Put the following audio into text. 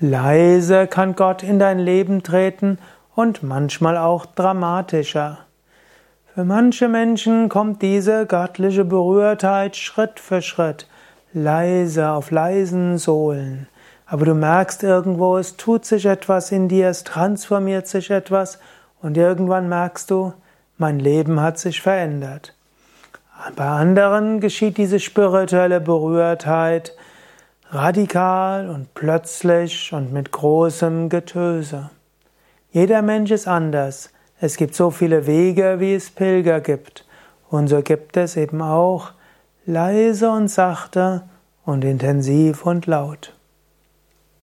Leise kann Gott in dein Leben treten und manchmal auch dramatischer. Für manche Menschen kommt diese göttliche Berührtheit Schritt für Schritt, leise auf leisen Sohlen. Aber du merkst irgendwo, es tut sich etwas in dir, es transformiert sich etwas und irgendwann merkst du, mein Leben hat sich verändert. Bei anderen geschieht diese spirituelle Berührtheit radikal und plötzlich und mit großem Getöse. Jeder Mensch ist anders. Es gibt so viele Wege, wie es Pilger gibt. Und so gibt es eben auch leise und sachte und intensiv und laut.